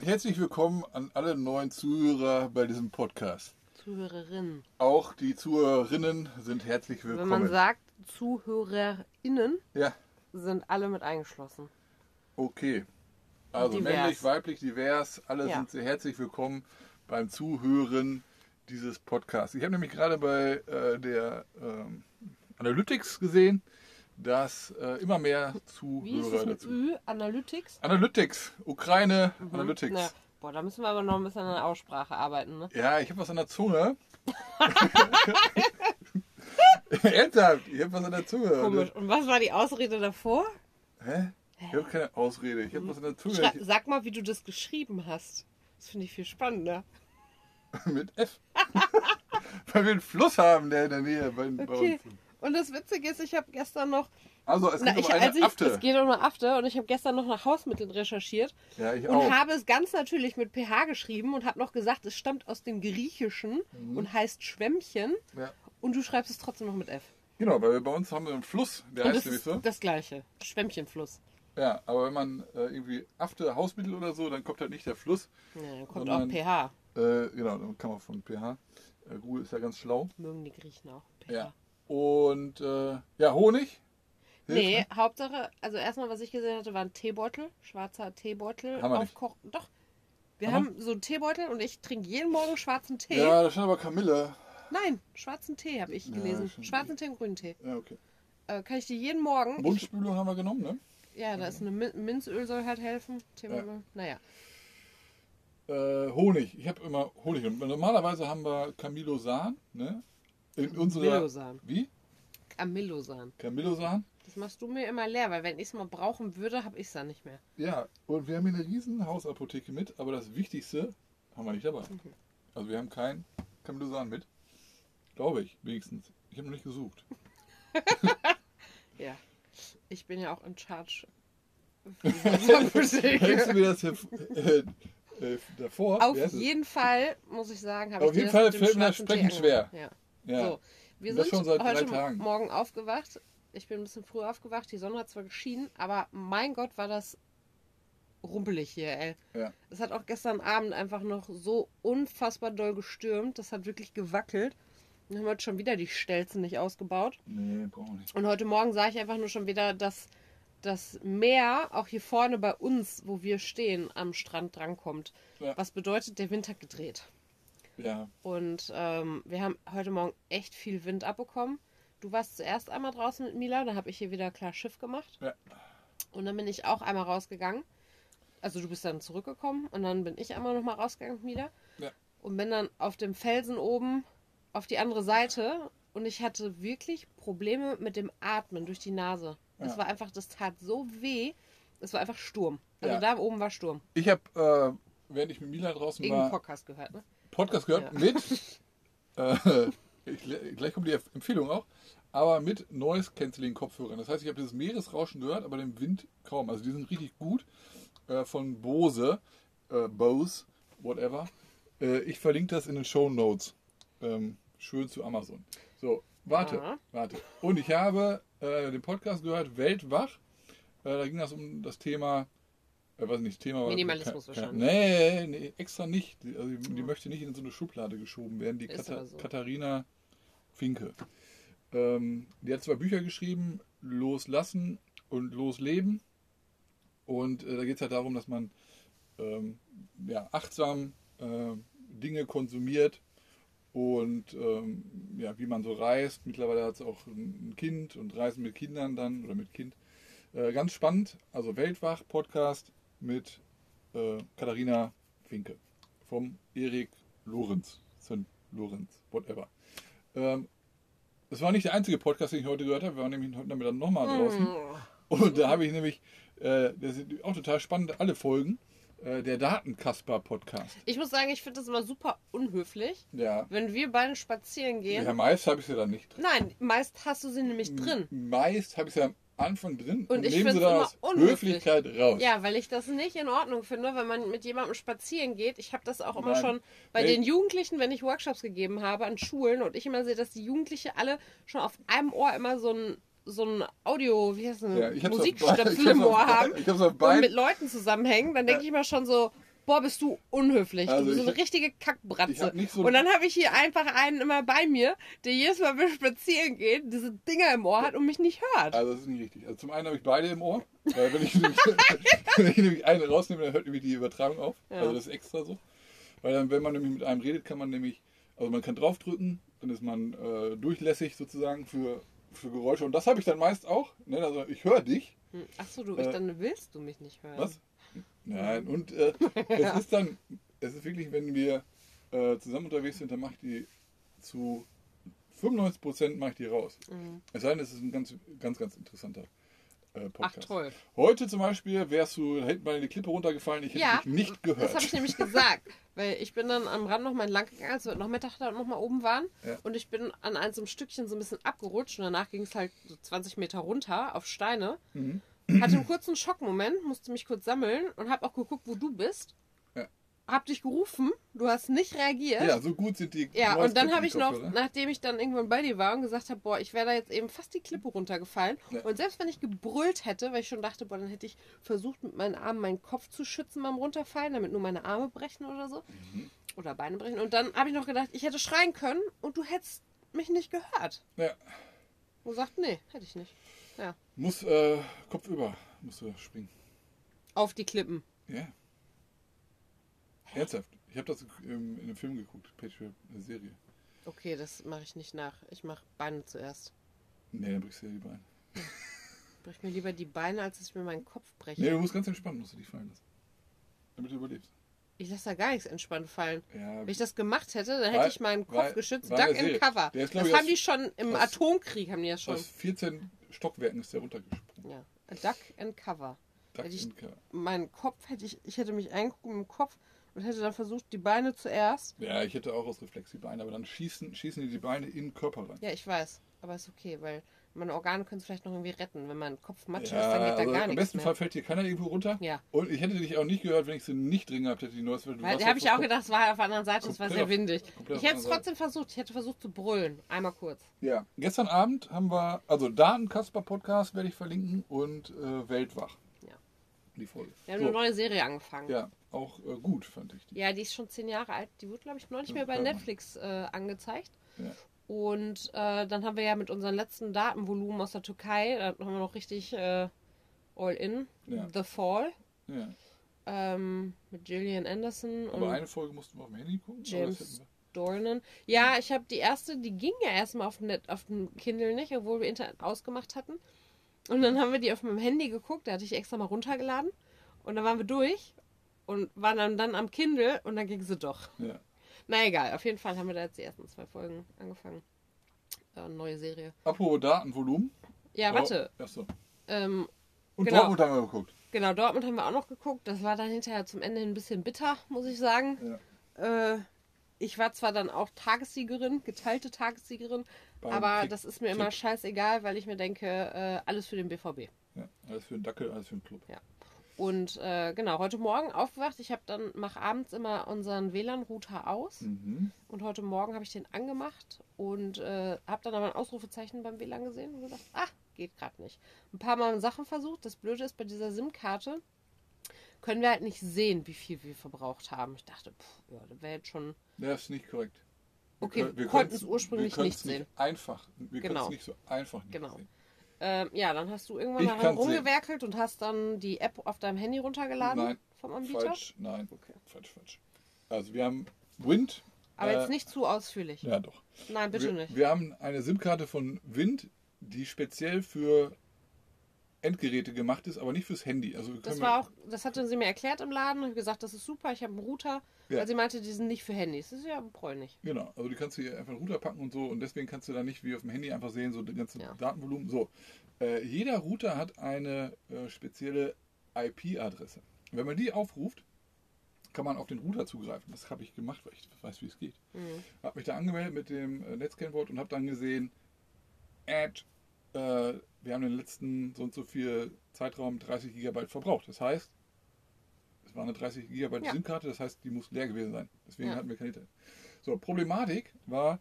Herzlich willkommen an alle neuen Zuhörer bei diesem Podcast. Zuhörerinnen. Auch die Zuhörerinnen sind herzlich Wenn willkommen. man sagt ZuhörerInnen, ja, sind alle mit eingeschlossen. okay. Also Divers. männlich, weiblich, divers, alle Ja. sind sehr herzlich willkommen beim Zuhören dieses Podcasts. Ich habe nämlich gerade bei äh, der ähm, Analytics gesehen, dass äh, immer mehr Wie ist Zuhörer dazu. Ü? Analytics? Analytics, Ukraine, Mhm. Analytics. Na, boah, da müssen wir aber noch ein bisschen an der Aussprache arbeiten, ne? Ja, ich habe was an der Zunge. Ernsthaft, ich habe was an der Zunge. Komisch. Und was war die Ausrede davor? Hä? Ich habe keine Ausrede. Ich habe was an der Zunge. Schrei sag mal, wie du das geschrieben hast. Das finde ich viel spannender. Mit F. Weil wir einen Fluss haben, der in der Nähe bei, bei Okay. uns. ist. Und das Witzige ist, ich habe gestern noch. Also, es Na, geht ich, um eine als ich, Afte. es geht um eine Afte und ich habe gestern noch nach Hausmitteln recherchiert ja, ich und auch. habe es ganz natürlich mit PH geschrieben und habe noch gesagt, es stammt aus dem Griechischen und heißt Schwämmchen Ja. und du schreibst es trotzdem noch mit F. Genau, weil bei uns haben wir einen Fluss, der Und heißt das nämlich so. das gleiche. Schwämmchenfluss. Ja, aber wenn man äh, irgendwie Afte, Hausmittel oder so, dann kommt halt nicht der Fluss. Ja, dann kommt Sondern- auch PH. Äh, genau, dann kann man von pH. Äh, Google ist ja ganz schlau. Mögen die Griechen auch. PH. Ja. Und äh, ja, Honig. Hilft, Nee, ne? Hauptsache, also erstmal, was ich gesehen hatte, war ein Teebeutel, schwarzer Teebeutel. Haben wir nicht. aufkochen. Doch. Wir Haben haben so einen Teebeutel und ich trinke jeden Morgen schwarzen Tee. Ja, da stand aber Kamille. Nein, schwarzen Tee habe ich Ja, gelesen. schon. schwarzen Tee und grünen Tee. Ja, okay. Äh, kann ich dir jeden Morgen. Mundspülung haben wir genommen, ne? ja, da ist eine Min Minzöl soll halt helfen. Teebeutel. Naja. Äh, Honig. Ich habe immer Honig. Und normalerweise haben wir Camilosan, ne? In unserer. Camillosan. Wie? Camillosan. Camilosan? Das machst du mir immer leer, weil wenn ich es mal brauchen würde, habe ich es dann nicht mehr. Ja. Und wir haben hier eine riesen Hausapotheke mit, aber das Wichtigste haben wir nicht dabei. Mhm. Also wir haben kein Camilosan mit. Glaube ich, wenigstens. Ich habe noch nicht gesucht. Ja. Ich bin ja auch in Charge. Hältst du mir das hier äh, äh, davor? Auf jeden Fall, muss ich sagen, habe Auf ich dir jeden Fall fällt mir das Sprechen schwer. Ja. Ja. So, wir das sind heute Tagen. Morgen aufgewacht. Ich bin ein bisschen früh aufgewacht. Die Sonne hat zwar geschienen, aber mein Gott, war das rumpelig hier, ey. Ja. Es hat auch gestern Abend einfach noch so unfassbar doll gestürmt. Das hat wirklich gewackelt. Wir haben heute schon wieder die Stelzen nicht ausgebaut. Nee, brauchen wir nicht. Und heute Morgen sah ich einfach nur schon wieder, dass das Meer auch hier vorne bei uns, wo wir stehen, am Strand drankommt. Ja. Was bedeutet, der Wind hat gedreht. Ja. Und ähm, wir haben heute Morgen echt viel Wind abbekommen. Du warst zuerst einmal draußen mit Mila, da habe ich hier wieder klar Schiff gemacht. Ja. Und dann bin ich auch einmal rausgegangen. Also du bist dann zurückgekommen und dann bin ich einmal nochmal rausgegangen mit Mila. Ja. Und bin dann auf dem Felsen oben auf die andere Seite und ich hatte wirklich Probleme mit dem Atmen durch die Nase. Es Ja. war einfach, das tat so weh. Es war einfach Sturm. Also Ja. da oben war Sturm. Ich habe, äh, während ich mit Mila draußen Irgendeinen war, Podcast gehört, ne? Podcast gehört Ja. mit, äh, ich, gleich kommt die Empfehlung auch, aber mit Noise Cancelling Kopfhörern. Das heißt, ich habe dieses Meeresrauschen gehört, aber den Wind kaum. Also die sind richtig gut äh, von Bose, äh, Bose, whatever. Äh, ich verlinke das in den Show Notes. Ähm, schön zu Amazon. So, warte, Ja. warte. Und ich habe äh, den Podcast gehört, Weltwach. Äh, da ging das um das Thema, äh, weiß nicht, Thema. Minimalismus kein- wahrscheinlich. Nee, nee, extra nicht. Die, also die, die möchte nicht in so eine Schublade geschoben werden, die aber so. Katharina Finke. Ähm, die hat zwei Bücher geschrieben, Loslassen und Losleben. Und äh, da geht es halt darum, dass man ähm, ja, achtsam äh, Dinge konsumiert und ähm, ja, wie man so reist. Mittlerweile hat es auch ein ein Kind und Reisen mit Kindern dann oder mit Kind. Äh, ganz spannend, also Weltwach-Podcast mit äh, Katharina Finke vom Erik Lorenz, Lorenz, whatever. Ähm, das war nicht der einzige Podcast, den ich heute gehört habe. Wir waren nämlich heute Nachmittag nochmal draußen. Mm. Und da habe ich nämlich, äh, das sind auch total spannend, alle Folgen, äh, der Datenkasper-Podcast. Ich muss sagen, ich finde das immer super unhöflich, Ja. wenn wir beide spazieren gehen. Ja, meist habe ich sie dann nicht drin. Nein, meist hast du sie nämlich drin. Meist habe ich sie am Anfang drin Und ich nehmen sie unhöflich. Höflichkeit raus. Ja, weil ich das nicht in Ordnung finde, wenn man mit jemandem spazieren geht. Ich habe das auch immer Nein. schon bei Wel- den Jugendlichen, wenn ich Workshops gegeben habe an Schulen und ich immer sehe, dass die Jugendliche alle schon auf einem Ohr immer so ein so ein Audio, wie heißt das, Ja, Musikstöpsel im Ohr haben ich hab's auf und mit Leuten zusammenhängen, dann denke ich mir schon so, boah, bist du unhöflich. Also du bist so ich eine richtige ich Kackbratze. so- und dann habe ich hier einfach einen immer bei mir, der jedes Mal, wenn wir spazieren gehen, diese Dinger im Ohr hat und mich nicht hört. Also das ist nicht richtig. Also zum einen habe ich beide im Ohr. Weil wenn, ich nämlich, wenn ich nämlich eine rausnehme, dann hört nämlich die Übertragung auf. Ja. Also das ist extra so. Weil dann, wenn man nämlich mit einem redet, kann man nämlich, also man kann draufdrücken, dann ist man äh, durchlässig sozusagen für, für Geräusche. Und das habe ich dann meist auch. Ne? Also ich höre dich. Hm, Ach so, du, ich, Äh, dann willst du mich nicht hören. Was? Nein, und äh, es ist dann, es ist wirklich, wenn wir äh, zusammen unterwegs sind, dann mache ich die zu 95 Prozent mache ich die raus. Mhm. Es sei denn, es ist ein ganz, ganz, ganz interessanter äh, Ach Podcast. toll. Heute zum Beispiel wärst du hinten mal in die Klippe runtergefallen, ich hätte Ja, dich nicht gehört. Das habe ich nämlich gesagt, weil ich bin dann am Rand noch mal entlang gegangen, als wir noch Mittag da noch mal oben waren. Ja. Und ich bin an einem so Stückchen so ein bisschen abgerutscht und danach ging es halt so 20 Meter runter auf Steine. Mhm. Hatte einen kurzen Schockmoment, musste mich kurz sammeln und habe auch geguckt, wo du bist. Ja. Hab dich gerufen, du hast nicht reagiert. ja, so gut sind die. Ja, und dann habe ich noch, Noise-Kopfhörer. nachdem ich dann irgendwann bei dir war und gesagt habe, boah, ich wäre da jetzt eben fast die Klippe runtergefallen. Ja. Und selbst wenn ich gebrüllt hätte, weil ich schon dachte, boah, dann hätte ich versucht, mit meinen Armen meinen Kopf zu schützen beim Runterfallen, damit nur meine Arme brechen oder so. Mhm. Oder Beine brechen. Und dann habe ich noch gedacht, ich hätte schreien können und du hättest mich nicht gehört. Ja, Und gesagt, nee, hätte ich nicht. Ja. muss äh, Kopf über, musst du springen. Auf die Klippen. Ja. Ernsthaft. Ich habe das in einem Film geguckt, Patriot, eine Serie. Okay, das mache ich nicht nach. Ich mache Beine zuerst. Nee, dann brichst du ja die Beine. Brech mir lieber die Beine, als dass ich mir meinen Kopf breche. Nee, du musst ganz entspannt, musst du dich fallen lassen. Damit du überlebst. Ich lasse da gar nichts entspannt fallen. Ja, Wenn ich das gemacht hätte, dann hätte ich meinen Kopf weil- geschützt. Duck in. Cover. Ist, das haben die schon im aus- Atomkrieg, haben die das schon. aus 14 Stockwerken ist der runtergesprungen. Ja. A Duck and Cover. Duck ich- in Cover. Meinen Kopf hätte ich, ich hätte mich eingeguckt im Kopf und hätte dann versucht, die Beine zuerst. Ja, ich hätte auch aus Reflex die Beine, aber dann schießen, schießen die die Beine in den Körper rein. Ja, ich weiß. Aber ist okay, weil meine Organe können es vielleicht noch irgendwie retten. Wenn mein Kopf matsch Ja, ist, dann geht da also gar Im nichts besten mehr. Fall fällt hier keiner irgendwo runter. Ja. Und ich hätte dich auch nicht gehört, wenn ich sie nicht drin gehabt hätte, die weil du Weil, da habe ich auch gedacht, es war auf der anderen Seite, es war sehr windig. Ich hätte es trotzdem versucht. Ich hätte versucht zu brüllen. Einmal kurz. Ja, gestern Abend haben wir, also Datenkasper-Podcast werde ich verlinken und äh, Weltwach. Ja. Die Folge. Wir haben So, eine neue Serie angefangen. ja, auch äh, gut, fand ich die. Ja, die ist schon zehn Jahre alt. Die wurde, glaube ich, neulich Ja, mehr bei. Netflix äh, angezeigt. Ja. Und äh, dann haben wir ja mit unserem letzten Datenvolumen aus der Türkei, da haben wir noch richtig äh, all in. Ja. The Fall. Ja. Ähm, mit Gillian Anderson Aber eine Folge mussten wir auf dem Handy gucken. James Dornan. Ja, ich habe die erste, die ging ja erstmal auf, Net, auf dem Kindle nicht, obwohl wir Internet ausgemacht hatten. Und dann haben wir die auf meinem Handy geguckt, da hatte ich extra mal runtergeladen. Und dann waren wir durch und waren dann, dann am Kindle und dann ging sie doch. Ja. Na egal, auf jeden Fall haben wir da jetzt die ersten zwei Folgen angefangen. Äh, neue Serie. Apropos Datenvolumen. Ja, warte. Oh, achso. Ähm, Und Genau. Dortmund haben wir geguckt. genau, Dortmund haben wir auch noch geguckt. Das war dann hinterher zum Ende ein bisschen bitter, muss ich sagen. Ja. Äh, ich war zwar dann auch Tagessiegerin, geteilte Tagessiegerin, Beim aber Kick- das ist mir Kick. immer scheißegal, weil ich mir denke, äh, alles für den BVB. Ja, alles für den Dackel, alles für den Club. Und äh, genau, heute Morgen aufgewacht. Ich habe dann, mache abends immer unseren WLAN-Router aus. Mhm. Und heute Morgen habe ich den angemacht und äh, habe dann aber ein Ausrufezeichen beim WLAN gesehen und gedacht, ah, geht gerade nicht. Ein paar Mal Sachen versucht. Das Blöde ist, bei dieser SIM-Karte können wir halt nicht sehen, wie viel wir verbraucht haben. Ich dachte, pff, ja, das wäre jetzt schon. Das ist nicht korrekt. Okay, können- wir konnten es ursprünglich wir nicht sehen. Einfach. Wir können Genau. es nicht so einfach nicht Genau. sehen. Ähm, ja, dann hast du irgendwann daran rumgewerkelt und hast dann die App auf deinem Handy runtergeladen Nein, vom Anbieter. Falsch, nein. Okay. Falsch, falsch. Also wir haben Wind. Aber äh, jetzt nicht zu ausführlich. Ja, doch. Nein, bitte wir, nicht. Wir haben eine SIM-Karte von Wind, die speziell für Endgeräte gemacht ist, aber nicht fürs Handy. Also Das war auch, das hatte sie mir erklärt im Laden und gesagt, das ist super, ich habe einen Router, Ja. weil sie meinte, die sind nicht für Handys. Das ist ja bräunig. Genau, also du kannst hier einfach einen Router packen und so und deswegen kannst du da nicht wie auf dem Handy einfach sehen, so das ganze Ja. Datenvolumen. So, äh, jeder Router hat eine äh, spezielle IP-Adresse. Wenn man die aufruft, kann man auf den Router zugreifen. Das habe ich gemacht, weil ich weiß, wie es geht. Mhm. Habe mich da angemeldet mit dem äh, Netzkennwort und habe dann gesehen, Add, äh, wir haben den letzten so und so viel Zeitraum 30 Gigabyte verbraucht. Das heißt, es war eine 30 Gigabyte Ja. SIM-Karte, das heißt, die muss leer gewesen sein. Deswegen Ja. hatten wir kein Internet. So, Problematik war,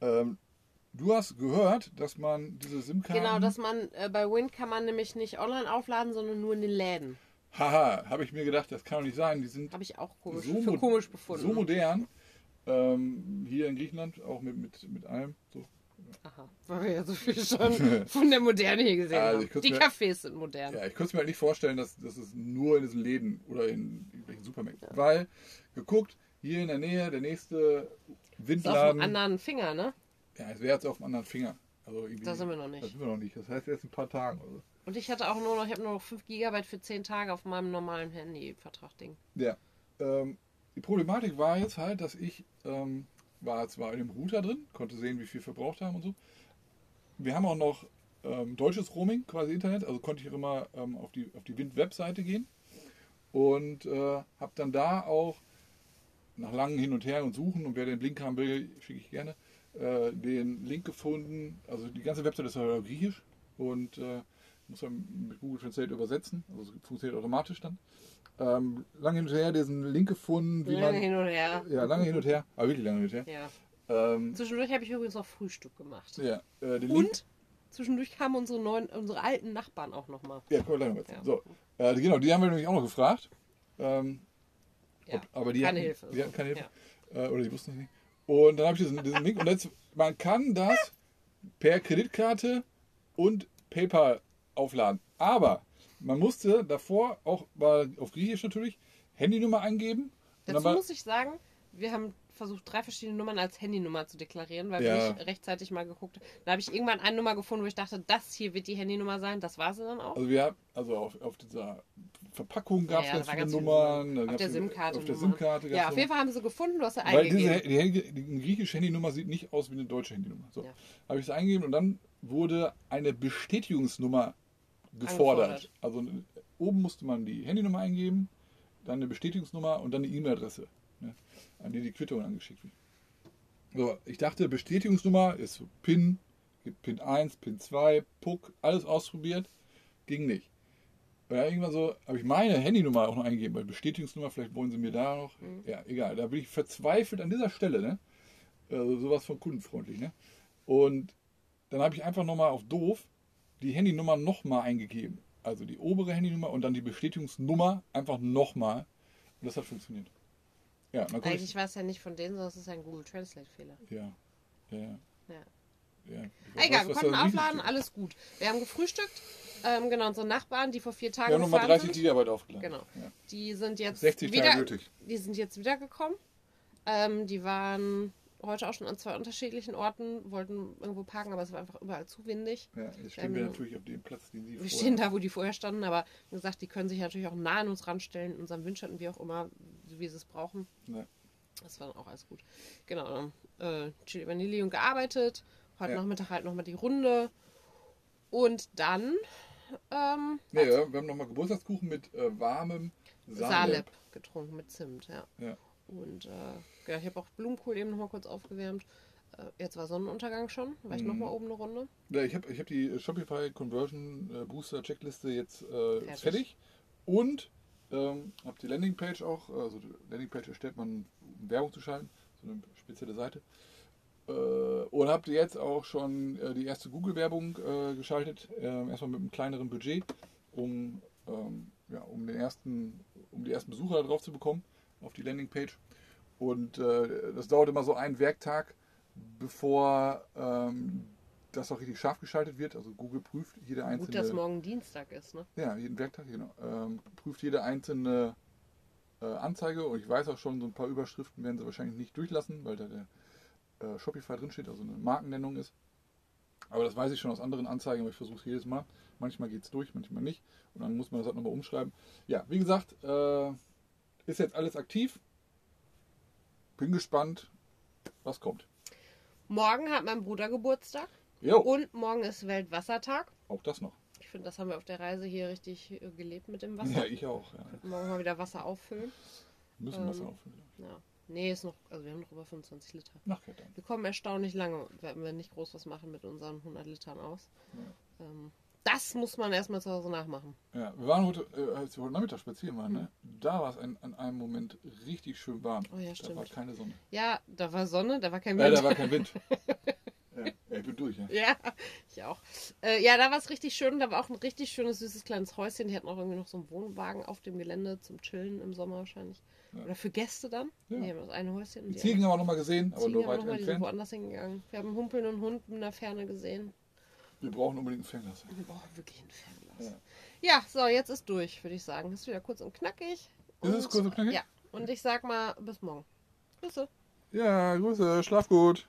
ähm, du hast gehört, dass man diese SIM-Karten. Genau, dass man äh, bei Wind kann man nämlich nicht online aufladen, sondern nur in den Läden. Haha, habe ich mir gedacht, das kann doch nicht sein. Die sind Habe ich auch komisch, so, mo- komisch befunden. so modern. Ähm, hier in Griechenland, auch mit, mit, mit allem. So. Aha, weil wir ja so viel schon von der Moderne hier gesehen Also, haben. Die mir- Cafés sind modern. Ja, ich könnte es mir halt nicht vorstellen, dass, dass es nur in diesen Läden oder in irgendwelchen Supermärkten. Weil, geguckt, hier in der Nähe, der nächste Ist auf Windladen. einem anderen Finger, ne? Ja, es wäre jetzt auf dem anderen Finger. Also Da sind wir noch nicht. Das sind wir noch nicht. Das heißt erst in ein paar Tagen. Also. Und ich hatte auch nur noch, ich habe nur noch 5 GB für 10 Tage auf meinem normalen Handy-Vertrag-Ding. Ja. Ähm, die Problematik war jetzt halt, dass ich ähm, war zwar in dem Router drin, konnte sehen, wie viel verbraucht haben und so. Wir haben auch noch ähm, deutsches Roaming, quasi Internet, also konnte ich auch immer ähm, auf die, auf die Wind-Webseite gehen und äh, habe dann da auch nach langem Hin und Her und Suchen und wer den Link haben will, schicke ich gerne, äh, den Link gefunden. Also die ganze Webseite ist auf Griechisch und äh, muss man mit Google Translate übersetzen, also funktioniert automatisch dann. Ähm, lange hin und her diesen Link gefunden, wie Lange man. hin und her. Ja, lange hin und her, aber wirklich lange hin und her. Ja. Ähm, Zwischendurch habe ich übrigens noch Frühstück gemacht. ja, äh, den Link, Und zwischendurch kamen unsere neuen, unsere alten Nachbarn auch nochmal. Ja, noch erzählen. Ja. So, äh, genau, die haben wir nämlich auch noch gefragt. Ähm, Ja. ob, aber die keine hatten, Hilfe. Die hatten keine Hilfe. Ja. Äh, oder die wussten es nicht. Und dann habe ich diesen, diesen Link. Und jetzt, man kann das per Kreditkarte und PayPal aufladen. Aber man musste davor auch war auf Griechisch natürlich Handynummer eingeben. Dazu war, muss ich sagen, wir haben versucht, drei verschiedene Nummern als Handynummer zu deklarieren, weil Ja. nicht rechtzeitig mal geguckt haben. Da habe ich irgendwann eine Nummer gefunden, wo ich dachte, das hier wird die Handynummer sein. Das war sie dann auch. also wir haben, also auf, auf dieser Verpackung gab es Ja, ja, ganz viele ganz viele Nummern. Nummern. Auf der die- SIM-Karte. Auf der. SIM-Karte Ja, auf jeden Fall haben sie gefunden, du hast sie Weil diese, eingegeben. die, Handy- die griechische Handynummer sieht nicht aus wie eine deutsche Handynummer. So, habe ich es eingegeben und dann wurde eine Bestätigungsnummer gefordert. Angefordert. Also oben musste man die Handynummer eingeben, dann eine Bestätigungsnummer und dann eine E-Mail-Adresse, ne, an die die Quittung angeschickt wird. So, ich dachte, Bestätigungsnummer ist so PIN, gibt PIN 1, PIN 2, PUC, alles ausprobiert, ging nicht. Dann irgendwann so, habe ich meine Handynummer auch noch eingegeben, weil Bestätigungsnummer, vielleicht wollen sie mir da noch. Ja, egal. Da bin ich verzweifelt an dieser Stelle, ne? Also sowas von kundenfreundlich, ne? Und dann habe ich einfach nochmal auf doof die Handynummer nochmal eingegeben. Also die obere Handynummer und dann die Bestätigungsnummer einfach nochmal. Und das hat funktioniert. Ja, Eigentlich war es ja nicht von denen, sondern es ist ein Google Translate-Fehler. ja, ja, ja. Ja. ja. Egal, wir konnten aufladen, alles gut. Wir haben gefrühstückt. Ähm, genau, unsere Nachbarn, die vor vier Tagen Wir haben nochmal gefahren 30 sind, Gigabyte aufgeladen. Genau. Ja. die sind jetzt 60 Tage wieder, nötig. die sind jetzt wiedergekommen. Ähm, die waren heute auch schon an zwei unterschiedlichen Orten, wollten irgendwo parken, aber es war einfach überall zu windig. Ja, jetzt stehen wir Ähm, natürlich auf dem Platz, den Sie Wir vorher- stehen da, wo die vorher standen, aber wie gesagt, die können sich natürlich auch nah an uns ranstellen, in unserem Windschatten, wie auch immer, wie sie es brauchen. Ja. Das war dann auch alles gut. Genau, dann äh, Chili Vanilli und gearbeitet. Heute Ja. Nachmittag halt nochmal die Runde. Und dann ähm, Nee, ja, wir haben nochmal Geburtstagskuchen mit äh, warmem Salep Salep. getrunken mit Zimt, ja. Ja. Und äh, ja, ich habe auch Blumenkohl eben nochmal kurz aufgewärmt. Äh, jetzt war Sonnenuntergang schon, war ich Mhm. nochmal oben eine Runde. Ja, ich habe ich hab die Shopify Conversion äh, Booster Checkliste jetzt äh, fertig. Fertig. und ähm, habe die Landingpage auch, also die Landingpage erstellt man, um Werbung zu schalten, so eine spezielle Seite. Äh, und habe jetzt auch schon äh, die erste Google-Werbung äh, geschaltet, äh, erstmal mit einem kleineren Budget, um, ähm, ja, um, den ersten, um die ersten Besucher drauf zu bekommen auf die Landingpage. Und äh, das dauert immer so einen Werktag, bevor ähm, das auch richtig scharf geschaltet wird. Also Google prüft jede einzelne. Gut, dass morgen Dienstag ist, ne? Ja, jeden Werktag, genau. Ähm, prüft jede einzelne äh, Anzeige und ich weiß auch schon, so ein paar Überschriften werden sie wahrscheinlich nicht durchlassen, weil da der äh, Shopify drinsteht, also eine Markennennung ist. Aber das weiß ich schon aus anderen Anzeigen, aber ich versuche es jedes Mal. Manchmal geht es durch, manchmal nicht. Und dann muss man das halt nochmal umschreiben. Ja, wie gesagt, äh, ist jetzt alles aktiv. Bin gespannt, was kommt. Morgen hat mein Bruder Geburtstag Jo, und morgen ist Weltwassertag. auch das noch. Ich finde, das haben wir auf der Reise hier richtig äh, gelebt mit dem Ja, Wasser. ich auch. Ja. Morgen mal wieder Wasser auffüllen. Müssen Ähm, Wasser auffüllen. Ja. Nee, ist noch, also wir haben noch über 25 Liter. Nachher dann. Wir kommen erstaunlich lange, wenn wir nicht groß was machen mit unseren 100 Litern aus. Ähm, das muss man erstmal zu Hause nachmachen. Ja, wir waren heute, äh, als wir heute Nachmittag spazieren waren, ne? Da war es an einem Moment richtig schön warm. Oh ja, Da stimmt. war keine Sonne. Ja, da war Sonne, da war kein Ja, Wind. da war kein Wind. ja, Ja, ich bin durch, ja. Ja, ich auch. Äh, ja, da war es richtig schön. Da war auch ein richtig schönes, süßes kleines Häuschen. Die hatten auch irgendwie noch so einen Wohnwagen auf dem Gelände zum Chillen im Sommer wahrscheinlich. Oder für Gäste dann. Ja. Haben das eine Häuschen. und Die die Ziegen haben wir noch mal gesehen, aber Ziegen nur weit noch mal, die sind entfernt. woanders hingegangen. Wir haben einen humpelnden Hund in der Ferne gesehen. Wir brauchen unbedingt ein Fernglas. Wir brauchen wirklich ein Fernglas. Ja. so, jetzt ist durch, würde ich sagen. Ist wieder kurz und knackig. Ist es kurz und knackig? Ja. Und ich sag mal, bis morgen. Grüße. Ja, Grüße, schlaf gut.